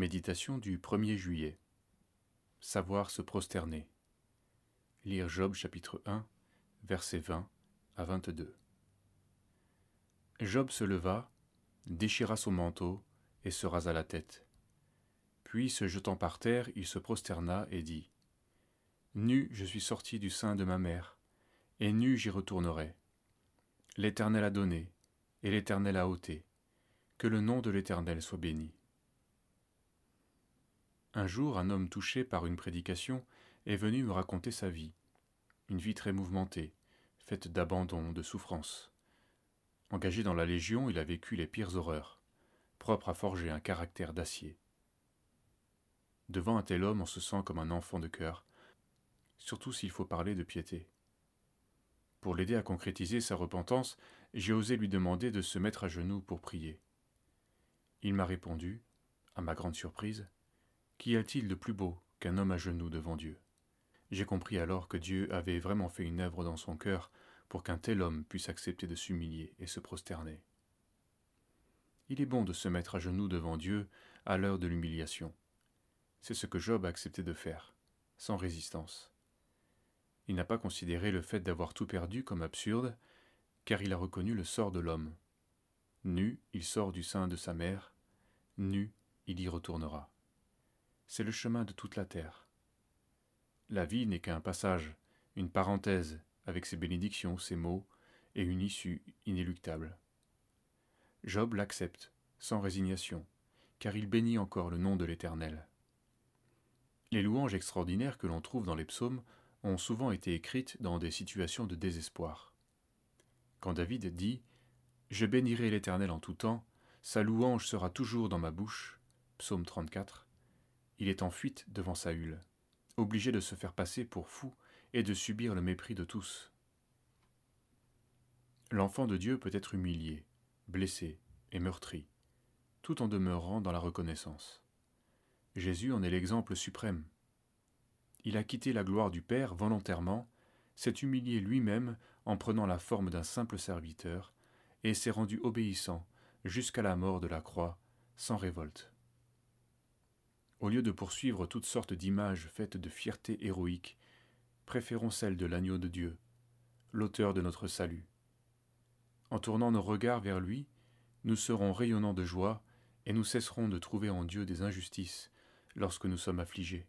Méditation du 1er juillet. Savoir se prosterner. Lire Job chapitre 1, versets 20 à 22. Job se leva, déchira son manteau et se rasa la tête. Puis, se jetant par terre, il se prosterna et dit Nu, je suis sorti du sein de ma mère, et nu j'y retournerai. L'Éternel a donné, et l'Éternel a ôté. Que le nom de l'Éternel soit béni. Un jour, un homme touché par une prédication est venu me raconter sa vie, une vie très mouvementée, faite d'abandon, de souffrance. Engagé dans la Légion, il a vécu les pires horreurs, propre à forger un caractère d'acier. Devant un tel homme, on se sent comme un enfant de cœur, surtout s'il faut parler de piété. Pour l'aider à concrétiser sa repentance, j'ai osé lui demander de se mettre à genoux pour prier. Il m'a répondu, à ma grande surprise, Qu'y a-t-il de plus beau qu'un homme à genoux devant Dieu? J'ai compris alors que Dieu avait vraiment fait une œuvre dans son cœur pour qu'un tel homme puisse accepter de s'humilier et se prosterner. Il est bon de se mettre à genoux devant Dieu à l'heure de l'humiliation. C'est ce que Job a accepté de faire, sans résistance. Il n'a pas considéré le fait d'avoir tout perdu comme absurde, car il a reconnu le sort de l'homme. Nu, il sort du sein de sa mère, nu, il y retournera c'est le chemin de toute la terre. La vie n'est qu'un passage, une parenthèse, avec ses bénédictions, ses maux, et une issue inéluctable. Job l'accepte, sans résignation, car il bénit encore le nom de l'Éternel. Les louanges extraordinaires que l'on trouve dans les psaumes ont souvent été écrites dans des situations de désespoir. Quand David dit Je bénirai l'Éternel en tout temps, sa louange sera toujours dans ma bouche, psaume 34, il est en fuite devant Saül, obligé de se faire passer pour fou et de subir le mépris de tous. L'enfant de Dieu peut être humilié, blessé et meurtri, tout en demeurant dans la reconnaissance. Jésus en est l'exemple suprême. Il a quitté la gloire du Père volontairement, s'est humilié lui-même en prenant la forme d'un simple serviteur, et s'est rendu obéissant jusqu'à la mort de la croix, sans révolte. Au lieu de poursuivre toutes sortes d'images faites de fierté héroïque, préférons celle de l'agneau de Dieu, l'auteur de notre salut. En tournant nos regards vers lui, nous serons rayonnants de joie et nous cesserons de trouver en Dieu des injustices lorsque nous sommes affligés.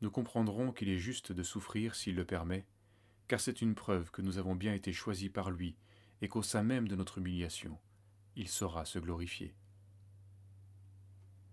Nous comprendrons qu'il est juste de souffrir s'il le permet, car c'est une preuve que nous avons bien été choisis par lui et qu'au sein même de notre humiliation, il saura se glorifier.